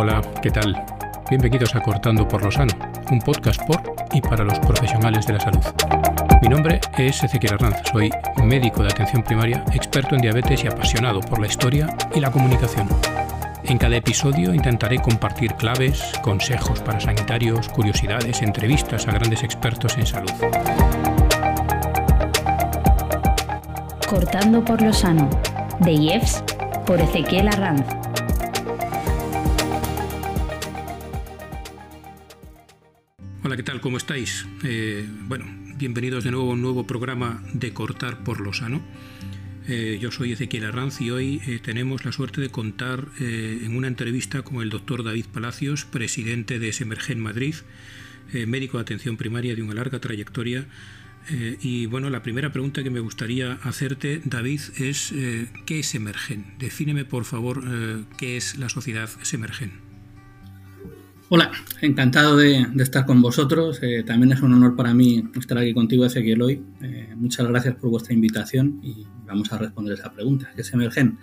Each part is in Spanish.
Hola, ¿qué tal? Bienvenidos a Cortando por lo Sano, un podcast por y para los profesionales de la salud. Mi nombre es Ezequiel Arranz, soy médico de atención primaria, experto en diabetes y apasionado por la historia y la comunicación. En cada episodio intentaré compartir claves, consejos para sanitarios, curiosidades, entrevistas a grandes expertos en salud. Cortando por lo sano, de IEFS por Ezequiel Arranz. ¿Cómo estáis? Eh, bueno, bienvenidos de nuevo a un nuevo programa de Cortar por lo Sano. Eh, yo soy Ezequiel Arranz y hoy eh, tenemos la suerte de contar en una entrevista con el doctor David Palacios, presidente de Semergen Madrid, médico de atención primaria de una larga trayectoria. y bueno, la primera pregunta que me gustaría hacerte, David, es ¿qué es Semergen? Defíneme, por favor, qué es la sociedad Semergen. Hola, encantado de, estar con vosotros. Eh, también es un honor para mí estar aquí contigo, Ezequiel, hoy. Eh, muchas gracias por vuestra invitación y vamos a responder esa pregunta. ¿Qué es Emergen?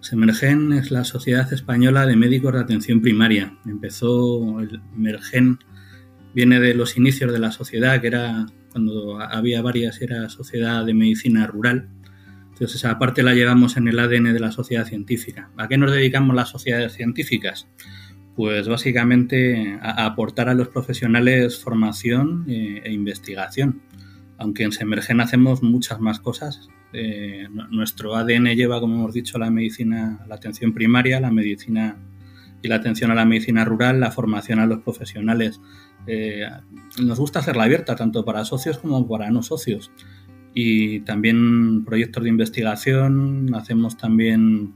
Semergen es la Sociedad Española de Médicos de Atención Primaria. Empezó el Emergen, viene de los inicios de la sociedad, que era cuando había varias, era Sociedad de Medicina Rural. Entonces esa parte la llevamos en el ADN de la sociedad científica. ¿A qué nos dedicamos las sociedades científicas? Pues básicamente aportar a los profesionales formación eh, e investigación. Aunque en Semergen hacemos muchas más cosas. Eh, nuestro ADN lleva, como hemos dicho, la medicina, la atención primaria, la medicina y la atención a la medicina rural, la formación a los profesionales. Eh, nos gusta hacerla abierta tanto para socios como para no socios. Y también proyectos de investigación, hacemos también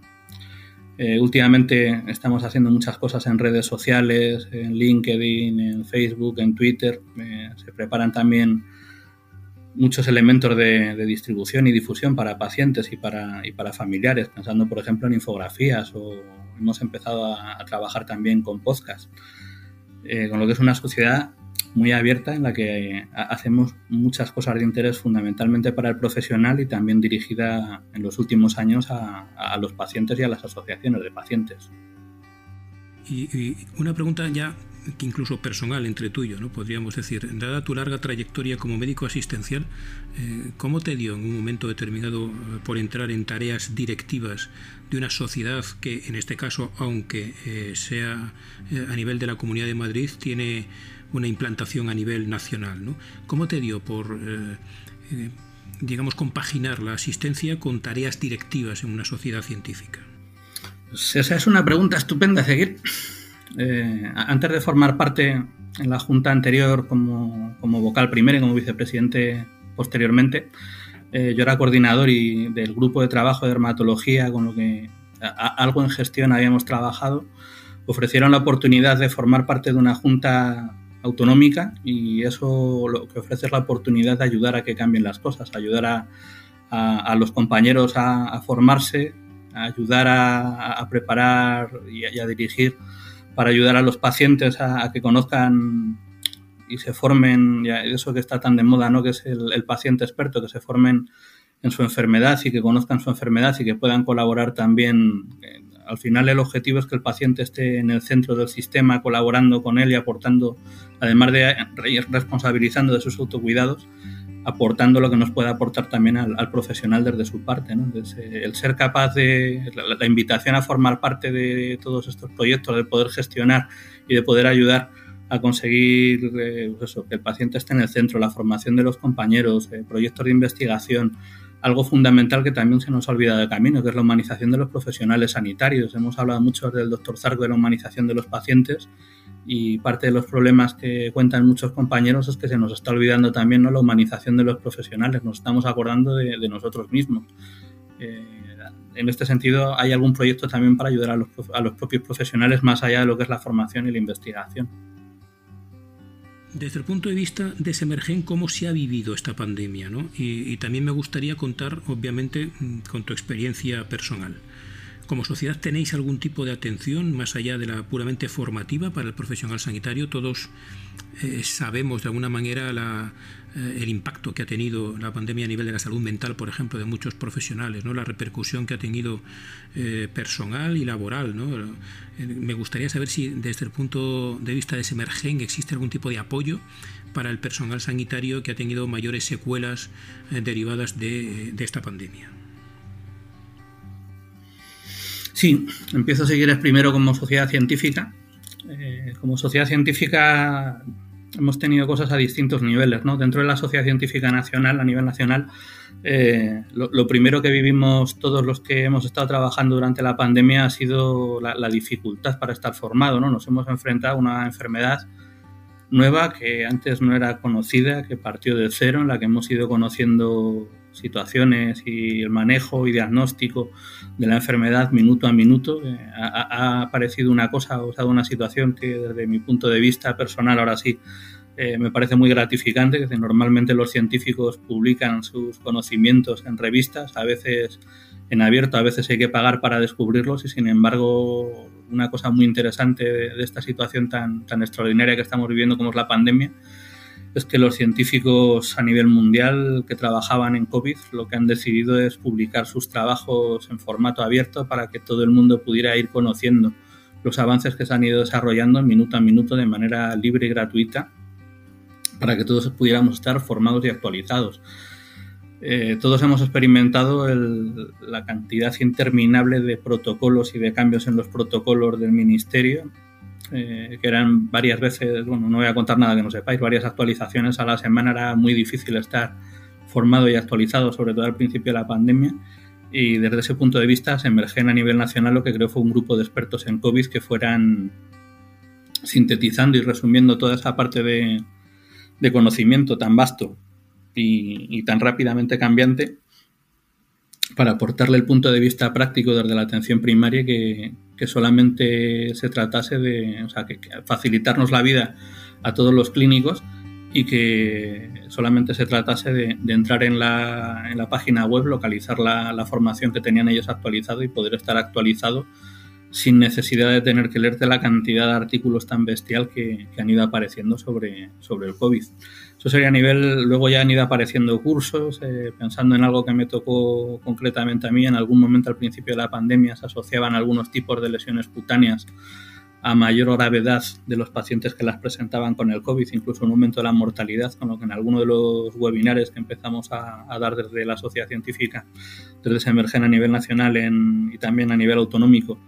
eh, últimamente estamos haciendo muchas cosas en redes sociales, en LinkedIn, en Facebook, en Twitter. Eh, se preparan también muchos elementos de, distribución y difusión para pacientes y para, y para familiares, pensando por ejemplo en infografías o hemos empezado a, trabajar también con podcast, eh, con lo que es una sociedad muy abierta en la que hacemos muchas cosas de interés fundamentalmente para el profesional y también dirigida en los últimos años a, los pacientes y a las asociaciones de pacientes. Y, una pregunta ya que incluso personal entre tuyo, ¿no? podríamos decir, dada tu larga trayectoria como médico asistencial, eh, ¿cómo te dio en un momento determinado eh, por entrar en tareas directivas de una sociedad que, en este caso, aunque eh, sea a nivel de la Comunidad de Madrid, tiene una implantación a nivel nacional. ¿no? ¿Cómo te dio por, eh, eh, digamos, compaginar la asistencia con tareas directivas en una sociedad científica? Pues esa es una pregunta estupenda, seguir. Eh, antes de formar parte en la junta anterior como, vocal primero y como vicepresidente posteriormente, yo era coordinador y del grupo de trabajo de dermatología con lo que algo en gestión habíamos trabajado. Ofrecieron la oportunidad de formar parte de una junta autonómica y eso lo que ofrece es la oportunidad de ayudar a que cambien las cosas, ayudar a, los compañeros a, formarse, ayudar a, preparar y, a dirigir para ayudar a los pacientes a, que conozcan y se formen, eso que está tan de moda, ¿no? que es el, el paciente experto, que se formen en su enfermedad y que conozcan su enfermedad y que puedan colaborar también al final el objetivo es que el paciente esté en el centro del sistema, colaborando con él y aportando, además de responsabilizando de sus autocuidados, aportando lo que nos puede aportar también al, profesional desde su parte. El ser capaz de, la, invitación a formar parte de todos estos proyectos, de poder gestionar y de poder ayudar a conseguir eh, pues que el paciente esté en el centro, la formación de los compañeros, eh, proyectos de investigación, algo fundamental que también se nos ha olvidado de camino, que es la humanización de los profesionales sanitarios. Hemos hablado mucho del doctor Zarco de la humanización de los pacientes y parte de los problemas que cuentan muchos compañeros es que se nos está olvidando también ¿no? la humanización de los profesionales, nos estamos acordando de, nosotros mismos. Eh, en este sentido, ¿hay algún proyecto también para ayudar a los, a los propios profesionales más allá de lo que es la formación y la investigación? Desde el punto de vista de Semergen, cómo se ha vivido esta pandemia, ¿no? y, también me gustaría contar, obviamente, mm, con tu experiencia personal. Como sociedad tenéis algún tipo de atención más allá de la puramente formativa para el profesional sanitario. Todos eh, sabemos de alguna manera la, eh, el impacto que ha tenido la pandemia a nivel de la salud mental, por ejemplo, de muchos profesionales, ¿no? la repercusión que ha tenido eh, personal y laboral. ¿no? me gustaría saber si desde el punto de vista de Semergen existe algún tipo de apoyo para el personal sanitario que ha tenido mayores secuelas derivadas de esta pandemia. Sí, empiezo a seguir primero como sociedad científica. Eh, como sociedad científica hemos tenido cosas a distintos niveles, ¿no? Dentro de la sociedad científica nacional, a nivel nacional, eh, lo, primero que vivimos todos los que hemos estado trabajando durante la pandemia ha sido la, dificultad para estar formado, ¿no? Nos hemos enfrentado a una enfermedad nueva que antes no era conocida, que partió de cero, en la que hemos ido conociendo situaciones y el manejo y diagnóstico de la enfermedad minuto a minuto. Eh, ha, aparecido una cosa, o sea, una situación que desde mi punto de vista personal ahora sí eh, me parece muy gratificante, que normalmente los científicos publican sus conocimientos en revistas, a veces en abierto, a veces hay que pagar para descubrirlos y sin embargo una cosa muy interesante de, de esta situación tan, tan extraordinaria que estamos viviendo como es la pandemia es que los científicos a nivel mundial que trabajaban en COVID lo que han decidido es publicar sus trabajos en formato abierto para que todo el mundo pudiera ir conociendo los avances que se han ido desarrollando minuto a minuto de manera libre y gratuita para que todos pudiéramos estar formados y actualizados. Eh, todos hemos experimentado la cantidad interminable de protocolos y de cambios en los protocolos del Ministerio eh, que eran varias veces, bueno, no voy a contar nada que no sepáis, varias actualizaciones a la semana, era muy difícil estar formado y actualizado, sobre todo al principio de la pandemia. Y desde ese punto de vista se emergen a nivel nacional lo que creo fue un grupo de expertos en COVID que fueran sintetizando y resumiendo toda esa parte de, conocimiento tan vasto y, tan rápidamente cambiante para aportarle el punto de vista práctico desde la atención primaria que, solamente se tratase de o sea, que, facilitarnos la vida a todos los clínicos y que solamente se tratase de, entrar en la, en la, página web, localizar la, la, formación que tenían ellos actualizado y poder estar actualizado sin necesidad de tener que leerte la cantidad de artículos tan bestial que, han ido apareciendo sobre, sobre el COVID. Eso sería a nivel, luego ya han ido apareciendo cursos, eh, pensando en algo que me tocó concretamente a mí, en algún momento al principio de la pandemia se asociaban algunos tipos de lesiones cutáneas a mayor gravedad de los pacientes que las presentaban con el COVID, incluso un aumento de la mortalidad, con lo que en alguno de los webinares que empezamos a, dar desde la sociedad científica, desde se emergen a nivel nacional y también a nivel autonómico,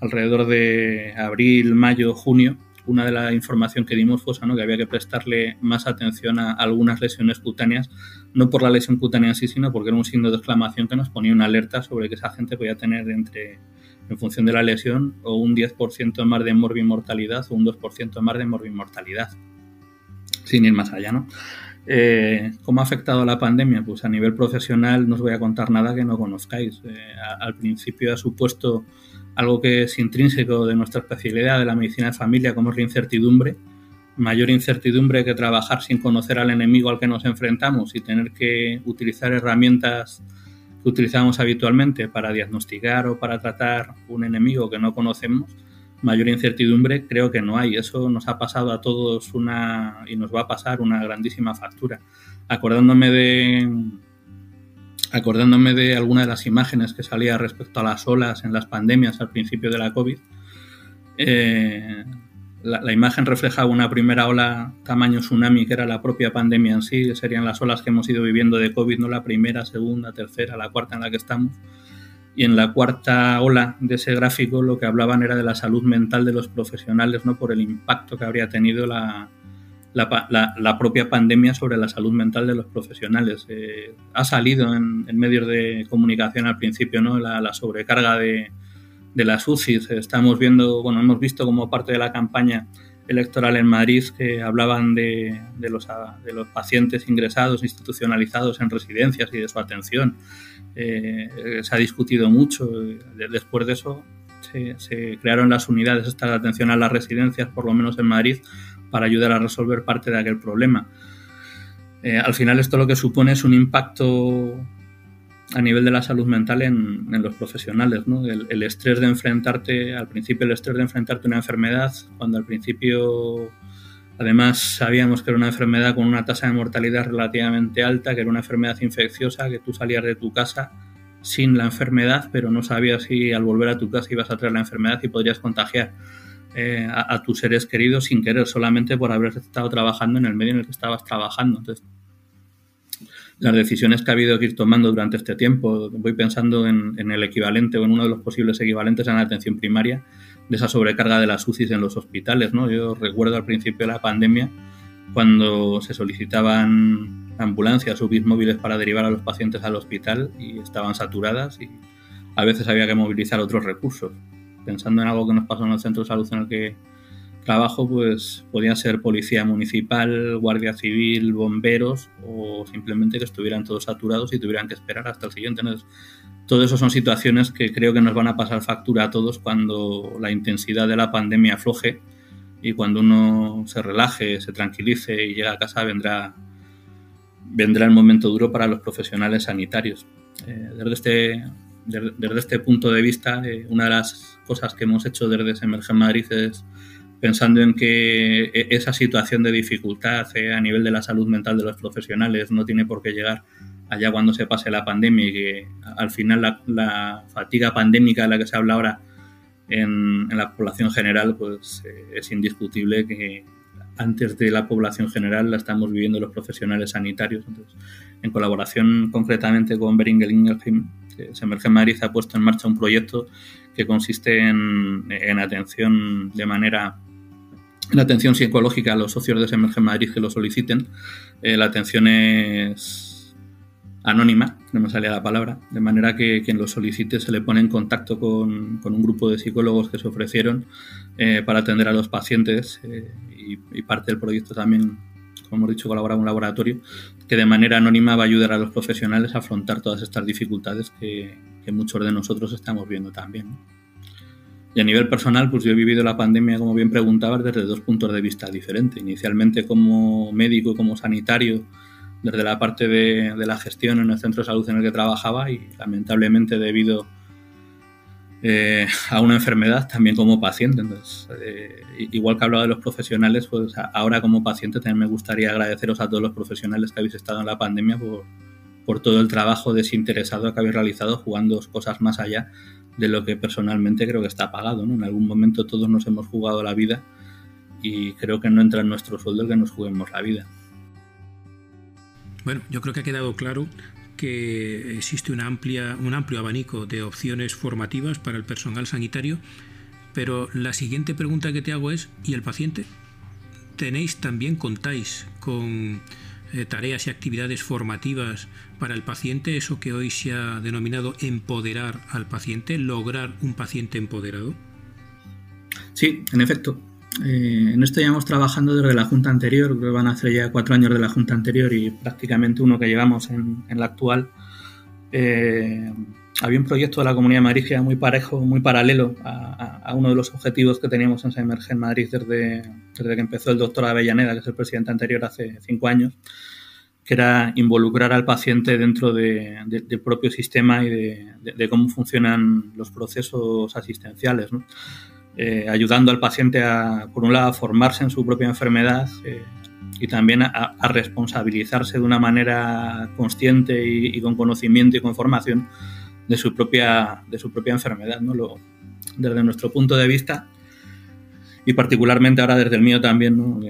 alrededor de abril, mayo, junio, una de la información que dimos fue que había que prestarle más atención a algunas lesiones cutáneas, no por la lesión cutánea en sí, sino porque era un signo de exclamación que nos ponía una alerta sobre que esa gente podía tener entre, en función de la lesión, o un 10% más de morbimortalidad o un 2% más de morbimortalidad, sin ir más allá, ¿no? Eh, ¿Cómo ha afectado la pandemia? Pues a nivel profesional no os voy a contar nada que no conozcáis. Eh, al principio ha supuesto algo que es intrínseco de nuestra especialidad de la medicina de familia, como es la incertidumbre. Mayor incertidumbre que trabajar sin conocer al enemigo al que nos enfrentamos y tener que utilizar herramientas que utilizamos habitualmente para diagnosticar o para tratar un enemigo que no conocemos. Mayor incertidumbre creo que no hay. Eso nos ha pasado a todos una y nos va a pasar una grandísima factura. Acordándome de acordándome de alguna de las imágenes que salía respecto a las olas en las pandemias al principio de la COVID, eh, la, imagen reflejaba una primera ola tamaño tsunami, que era la propia pandemia en sí, serían las olas que hemos ido viviendo de COVID, no la primera, segunda, tercera, la cuarta en la que estamos. Y en la cuarta ola de ese gráfico lo que hablaban era de la salud mental de los profesionales, ¿no? por el impacto que habría tenido la, la, propia pandemia sobre la salud mental de los profesionales. Eh, ha salido en, medios de comunicación al principio ¿no? la, sobrecarga de, de, las UCIs. Estamos viendo, bueno, hemos visto como parte de la campaña electoral en Madrid que hablaban de, los, de pacientes ingresados, institucionalizados en residencias y de su atención. Eh, se ha discutido mucho. Después de eso se, se crearon las unidades estas de atención a las residencias, por lo menos en Madrid, para ayudar a resolver parte de aquel problema. Eh, al final esto lo que supone es un impacto a nivel de la salud mental en, los profesionales, ¿no? El, estrés de enfrentarte, al principio el estrés de enfrentarte a una enfermedad, cuando al principio además sabíamos que era una enfermedad con una tasa de mortalidad relativamente alta, que era una enfermedad infecciosa, que tú salías de tu casa sin la enfermedad, pero no sabías si al volver a tu casa ibas a traer la enfermedad y podrías contagiar eh, a, tus seres queridos sin querer, solamente por haber estado trabajando en el medio en el que estabas trabajando. Entonces, las decisiones que ha habido que ir tomando durante este tiempo. Voy pensando en, el equivalente o en uno de los posibles equivalentes en la atención primaria de esa sobrecarga de las UCIs en los hospitales. ¿no? Yo recuerdo al principio de la pandemia cuando se solicitaban ambulancias o móviles para derivar a los pacientes al hospital y estaban saturadas y a veces había que movilizar otros recursos. Pensando en algo que nos pasó en el centro de salud en el que trabajo pues podían ser policía municipal, guardia civil, bomberos o simplemente que estuvieran todos saturados y tuvieran que esperar hasta el siguiente. Entonces, todo eso son situaciones que creo que nos van a pasar factura a todos cuando la intensidad de la pandemia afloje y cuando uno se relaje, se tranquilice y llega a casa vendrá vendrá el momento duro para los profesionales sanitarios. Eh, desde, este, desde, este punto de vista, eh, una de las cosas que hemos hecho desde Semergen Madrid es pensando en que e-, esa situación de dificultad eh, a nivel de la salud mental de los profesionales no tiene por qué llegar allá cuando se pase la pandemia y que al final la, fatiga pandémica de la que se habla ahora en, la población general pues eh, es indiscutible que antes de la población general la estamos viviendo los profesionales sanitarios. Entonces, en colaboración concretamente con Beringer Ingelheim, Semergen Madrid ha puesto en marcha un proyecto que consiste en, en atención de manera la atención psicológica a los socios de Semergen Madrid que lo soliciten. Eh, la atención es anónima, no me salía la palabra, de manera que quien lo solicite se le pone en contacto con, un grupo de psicólogos que se ofrecieron eh, para atender a los pacientes eh, y, parte del proyecto también, como hemos dicho, colabora un laboratorio que de manera anónima va a ayudar a los profesionales a afrontar todas estas dificultades que, muchos de nosotros estamos viendo también. Y a nivel personal, pues yo he vivido la pandemia, como bien preguntabas, desde dos puntos de vista diferentes. Inicialmente como médico, como sanitario, desde la parte de, la gestión en el centro de salud en el que trabajaba y lamentablemente debido eh, a una enfermedad también como paciente. Eh, igual que hablaba de los profesionales, pues ahora como paciente también me gustaría agradeceros a todos los profesionales que habéis estado en la pandemia por, todo el trabajo desinteresado que habéis realizado jugando cosas más allá de lo que personalmente creo que está pagado. En algún momento todos nos hemos jugado la vida y creo que no entra en nuestro sueldo el que nos juguemos la vida. Bueno, yo creo que ha quedado claro que existe una amplia, un amplio abanico de opciones formativas para el personal sanitario, pero la siguiente pregunta que te hago es, ¿y el paciente? ¿Tenéis también, contáis con eh, tareas y actividades formativas para el paciente, eso que hoy se ha denominado empoderar al paciente, lograr un paciente empoderado? Sí, en efecto. Eh, en esto llevamos trabajando desde la Junta anterior, creo que van a hacer ya cuatro años de la Junta anterior y prácticamente uno que llevamos en, la actual. Eh, había un proyecto de la Comunidad de Madrid que era muy parejo, muy paralelo a, uno de los objetivos que teníamos en Emergen Madrid desde, desde que empezó el doctor Avellaneda, que es el presidente anterior hace cinco años, que era involucrar al paciente dentro del propio sistema y de, cómo funcionan los procesos asistenciales, eh, ayudando al paciente a, por un lado, a formarse en su propia enfermedad eh, y también a, responsabilizarse de una manera consciente y, y con conocimiento y con formación de su propia, de su propia enfermedad, ¿no? Lo, desde nuestro punto de vista y particularmente ahora desde el mío también, ¿no?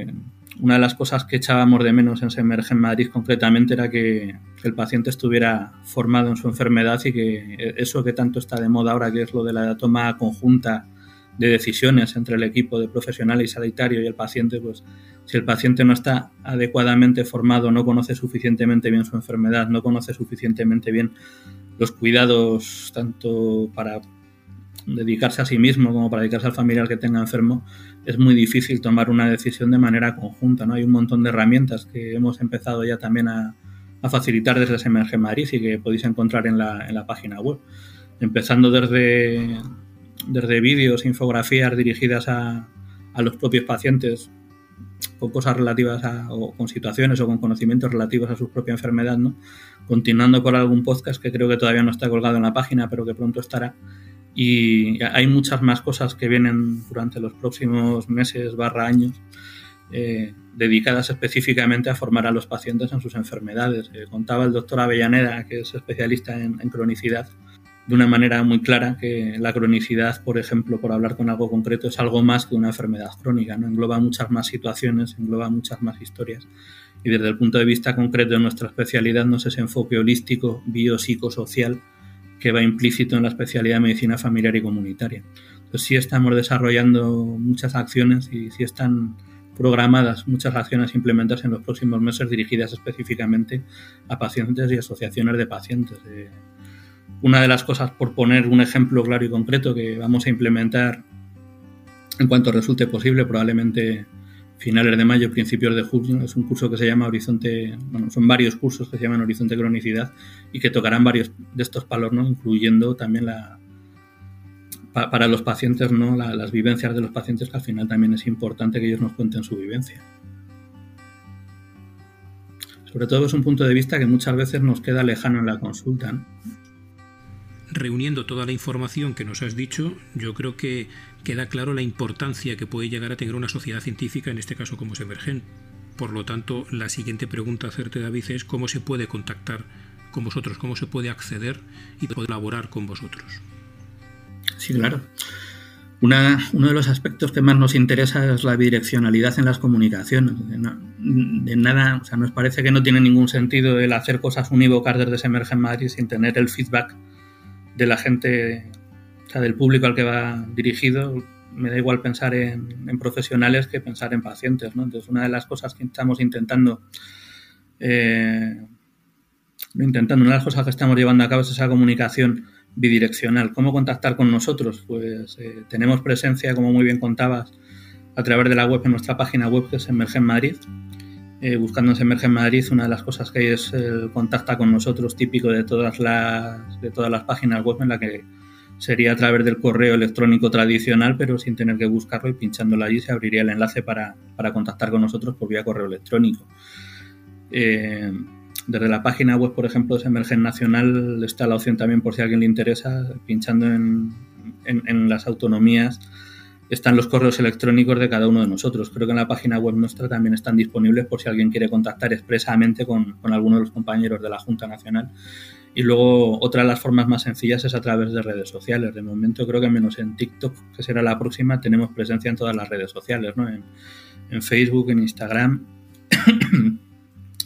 una de las cosas que echábamos de menos en Semerge en Madrid concretamente era que, el paciente estuviera formado en su enfermedad y que eso que tanto está de moda ahora, que es lo de la toma conjunta de decisiones entre el equipo de profesionales y sanitario y el paciente, pues si el paciente no está adecuadamente formado, no conoce suficientemente bien su enfermedad, no conoce suficientemente bien los cuidados tanto para dedicarse a sí mismo como para dedicarse al familiar que tenga enfermo, es muy difícil tomar una decisión de manera conjunta. ¿no? Hay un montón de herramientas que hemos empezado ya también a, facilitar desde Semerge Madrid y que podéis encontrar en la, en la página web. Empezando desde, desde vídeos, infografías dirigidas a, a los propios pacientes con cosas relativas a, o con situaciones o con conocimientos relativos a su propia enfermedad, ¿no? Continuando con algún podcast que creo que todavía no está colgado en la página, pero que pronto estará. Y hay muchas más cosas que vienen durante los próximos meses barra años eh, dedicadas específicamente a formar a los pacientes en sus enfermedades. Eh, contaba el doctor Avellaneda, que es especialista en, en cronicidad, de una manera muy clara que la cronicidad, por ejemplo, por hablar con algo concreto, es algo más que una enfermedad crónica, ¿no? engloba muchas más situaciones, engloba muchas más historias. Y desde el punto de vista concreto de nuestra especialidad no es ese enfoque holístico, biopsicosocial, que va implícito en la especialidad de medicina familiar y comunitaria. Entonces sí estamos desarrollando muchas acciones y sí están programadas muchas acciones implementadas en los próximos meses dirigidas específicamente a pacientes y asociaciones de pacientes. Una de las cosas, por poner un ejemplo claro y concreto, que vamos a implementar en cuanto resulte posible, probablemente finales de mayo, principios de junio, es un curso que se llama Horizonte, bueno, son varios cursos que se llaman Horizonte Cronicidad y que tocarán varios de estos palos, ¿no? incluyendo también la, para los pacientes, ¿no? las vivencias de los pacientes, que al final también es importante que ellos nos cuenten su vivencia. Sobre todo es un punto de vista que muchas veces nos queda lejano en la consulta reuniendo toda la información que nos has dicho, yo creo que queda claro la importancia que puede llegar a tener una sociedad científica, en este caso como Semergen. Por lo tanto, la siguiente pregunta a hacerte, David, es cómo se puede contactar con vosotros, cómo se puede acceder y colaborar con vosotros. Sí, claro. uno de los aspectos que más nos interesa es la bidireccionalidad en las comunicaciones. De, nada, o sea, nos parece que no tiene ningún sentido el hacer cosas unívocas desde Semergen Madrid sin tener el feedback de la gente, o sea, del público al que va dirigido, me da igual pensar en, profesionales que pensar en pacientes, ¿no? Entonces, una de las cosas que estamos intentando, eh, intentando, una de las cosas que estamos llevando a cabo es esa comunicación bidireccional. ¿Cómo contactar con nosotros? Pues eh, tenemos presencia, como muy bien contabas, a través de la web en nuestra página web que es Emergen Madrid, eh, buscando en Emerge Madrid, una de las cosas que hay es el contacta con nosotros típico de todas las, de todas las páginas web en la que sería a través del correo electrónico tradicional, pero sin tener que buscarlo y pinchándolo allí se abriría el enlace para, contactar con nosotros por vía correo electrónico. Eh, desde la página web, por ejemplo, de Emergen Nacional está la opción también por si a alguien le interesa, pinchando en, en las autonomías están los correos electrónicos de cada uno de nosotros. Creo que en la página web nuestra también están disponibles por si alguien quiere contactar expresamente con, alguno de los compañeros de la Junta Nacional. Y luego otra de las formas más sencillas es a través de redes sociales. De momento creo que menos en TikTok, que será la próxima, tenemos presencia en todas las redes sociales, ¿no? en, Facebook, en Instagram,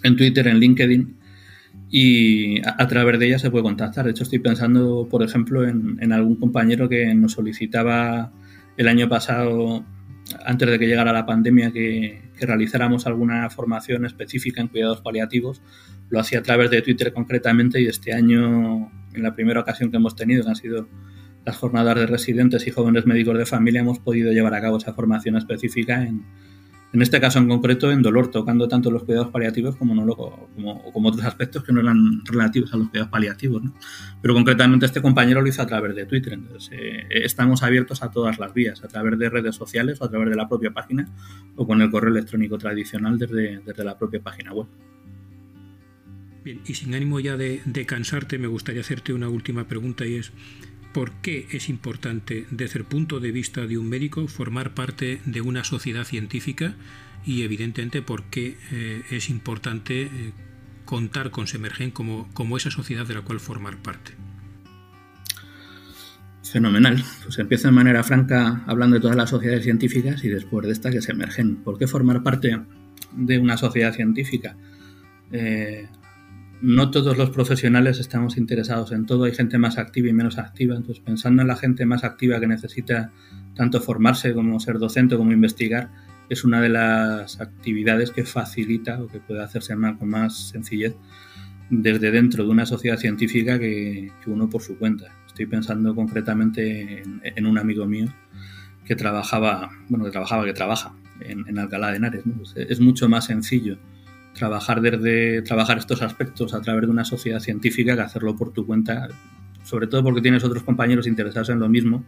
en Twitter, en LinkedIn. Y a, través de ellas se puede contactar. De hecho, estoy pensando, por ejemplo, en, en algún compañero que nos solicitaba el año pasado, antes de que llegara la pandemia, que, realizáramos alguna formación específica en cuidados paliativos. Lo hacía a través de Twitter concretamente y este año, en la primera ocasión que hemos tenido, que han sido las jornadas de residentes y jóvenes médicos de familia, hemos podido llevar a cabo esa formación específica en, en este caso en concreto en dolor, tocando tanto los cuidados paliativos como, no como otros aspectos que no eran relativos a los cuidados paliativos. Pero concretamente este compañero lo hizo a través de Twitter. Entonces, eh, estamos abiertos a todas las vías, a través de redes sociales o a través de la propia página o con el correo electrónico tradicional desde, la propia página web. Bien, y sin ánimo ya de cansarte, me gustaría hacerte una última pregunta y es, por qué es importante, desde el punto de vista de un médico, formar parte de una sociedad científica y, evidentemente, por qué eh, es importante eh, contar con Semergen como, como esa sociedad de la cual formar parte. Fenomenal. Pues empiezo de manera franca hablando de todas las sociedades científicas y después de esta que se emergen. ¿Por qué formar parte de una sociedad científica? Eh, no todos los profesionales estamos interesados en todo, hay gente más activa y menos activa, entonces pensando en la gente más activa que necesita tanto formarse como ser docente como investigar, es una de las actividades que facilita o que puede hacerse más, con más sencillez desde dentro de una sociedad científica que, uno por su cuenta. Estoy pensando concretamente en, un amigo mío que trabajaba, bueno, que trabajaba, que trabaja en, Alcalá de Henares. es mucho más sencillo trabajar desde trabajar estos aspectos a través de una sociedad científica que hacerlo por tu cuenta, sobre todo porque tienes otros compañeros interesados en lo mismo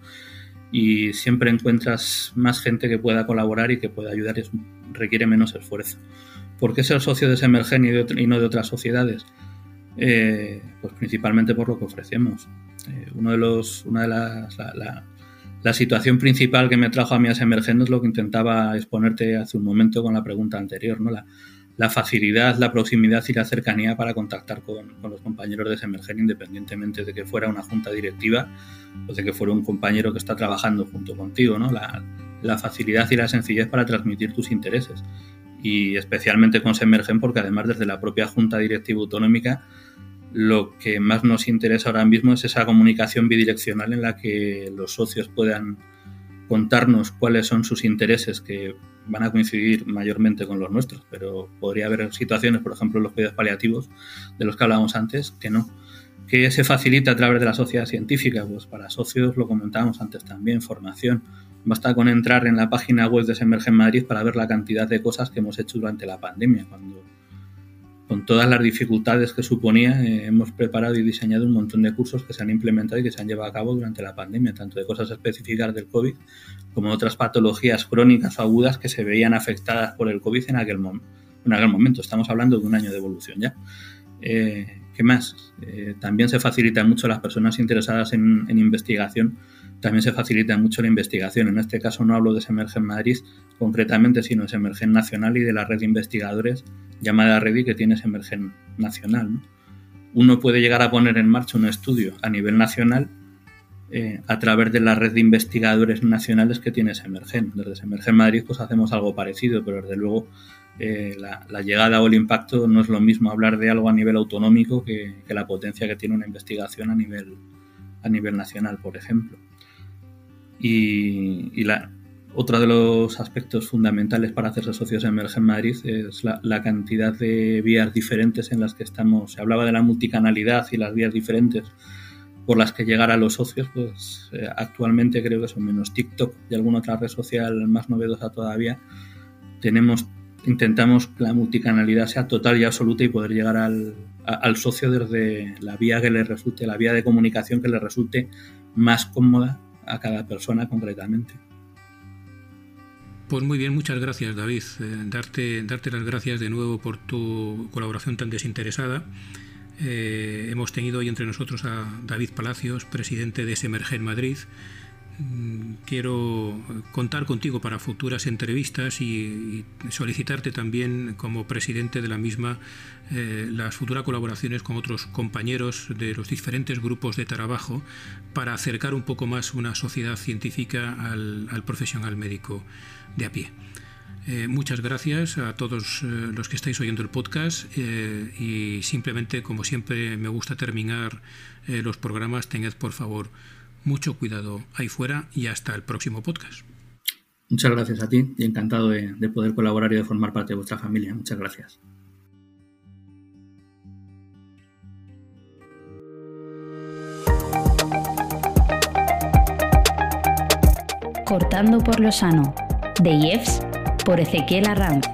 y siempre encuentras más gente que pueda colaborar y que pueda ayudar requiere menos esfuerzo. ¿Por qué ser socio de Semergen y, no de otras sociedades? Eh, pues principalmente por lo que ofrecemos. Eh, uno de los, una de las, la, situación principal que me trajo a mí a Semergen es lo que intentaba exponerte hace un momento con la pregunta anterior, ¿no? La, la facilidad, la proximidad y la cercanía para contactar con, los compañeros de Semergen, independientemente de que fuera una junta directiva o de que fuera un compañero que está trabajando junto contigo, ¿no? La, facilidad y la sencillez para transmitir tus intereses. Y especialmente con Semergen, porque además desde la propia junta directiva autonómica, lo que más nos interesa ahora mismo es esa comunicación bidireccional en la que los socios puedan contarnos cuáles son sus intereses que van a coincidir mayormente con los nuestros, pero podría haber situaciones, por ejemplo, los cuidados paliativos, de los que hablábamos antes, que no. que se facilita a través de la sociedad científica? Pues para socios, lo comentábamos antes también, formación. Basta con entrar en la página web de Semergen Madrid para ver la cantidad de cosas que hemos hecho durante la pandemia, cuando con todas las dificultades que suponía, eh, hemos preparado y diseñado un montón de cursos que se han implementado y que se han llevado a cabo durante la pandemia, tanto de cosas específicas del COVID como otras patologías crónicas o agudas que se veían afectadas por el COVID en aquel, en aquel momento. Estamos hablando de un año de evolución ya. Eh, ¿Qué más? Eh, también se facilita mucho a las personas interesadas en investigación también se facilita mucho la investigación. En este caso no hablo de Semergen Madrid concretamente, sino de Semergen Nacional y de la red de investigadores llamada REDI que tiene Semergen Nacional. Uno puede llegar a poner en marcha un estudio a nivel nacional eh, a través de la red de investigadores nacionales que tiene Semergen. Desde Semergen Madrid pues hacemos algo parecido, pero desde luego eh, la, llegada o el impacto no es lo mismo hablar de algo a nivel autonómico que, la potencia que tiene una investigación a nivel, a nivel nacional, por ejemplo. Y, la, otro de los aspectos fundamentales para hacerse socios en Emergen Madrid es la, cantidad de vías diferentes en las que estamos. Se hablaba de la multicanalidad y las vías diferentes por las que llegar a los socios, pues eh, actualmente creo que son menos TikTok y alguna otra red social más novedosa todavía. Tenemos, intentamos que la multicanalidad sea total y absoluta y poder llegar al, al socio desde la vía que le resulte, la vía de comunicación que le resulte más cómoda a cada persona concretamente. Pues muy bien, muchas gracias David. Eh, darte, darte las gracias de nuevo por tu colaboración tan desinteresada. Eh, hemos tenido hoy entre nosotros a David Palacios, presidente de Semergen Madrid, quiero contar contigo para futuras entrevistas y, solicitarte también como presidente de la misma eh, las futuras colaboraciones con otros compañeros de los diferentes grupos de trabajo para acercar un poco más una sociedad científica al, profesional médico de a pie. Eh, muchas gracias a todos eh, los que estáis oyendo el podcast y simplemente, como siempre, me gusta terminar los programas. Tened por favor mucho cuidado ahí fuera y hasta el próximo podcast. Muchas gracias a ti y encantado de, poder colaborar y de formar parte de vuestra familia. Muchas gracias. Cortando por lo sano, de IEFS por Ezequiel Arranz.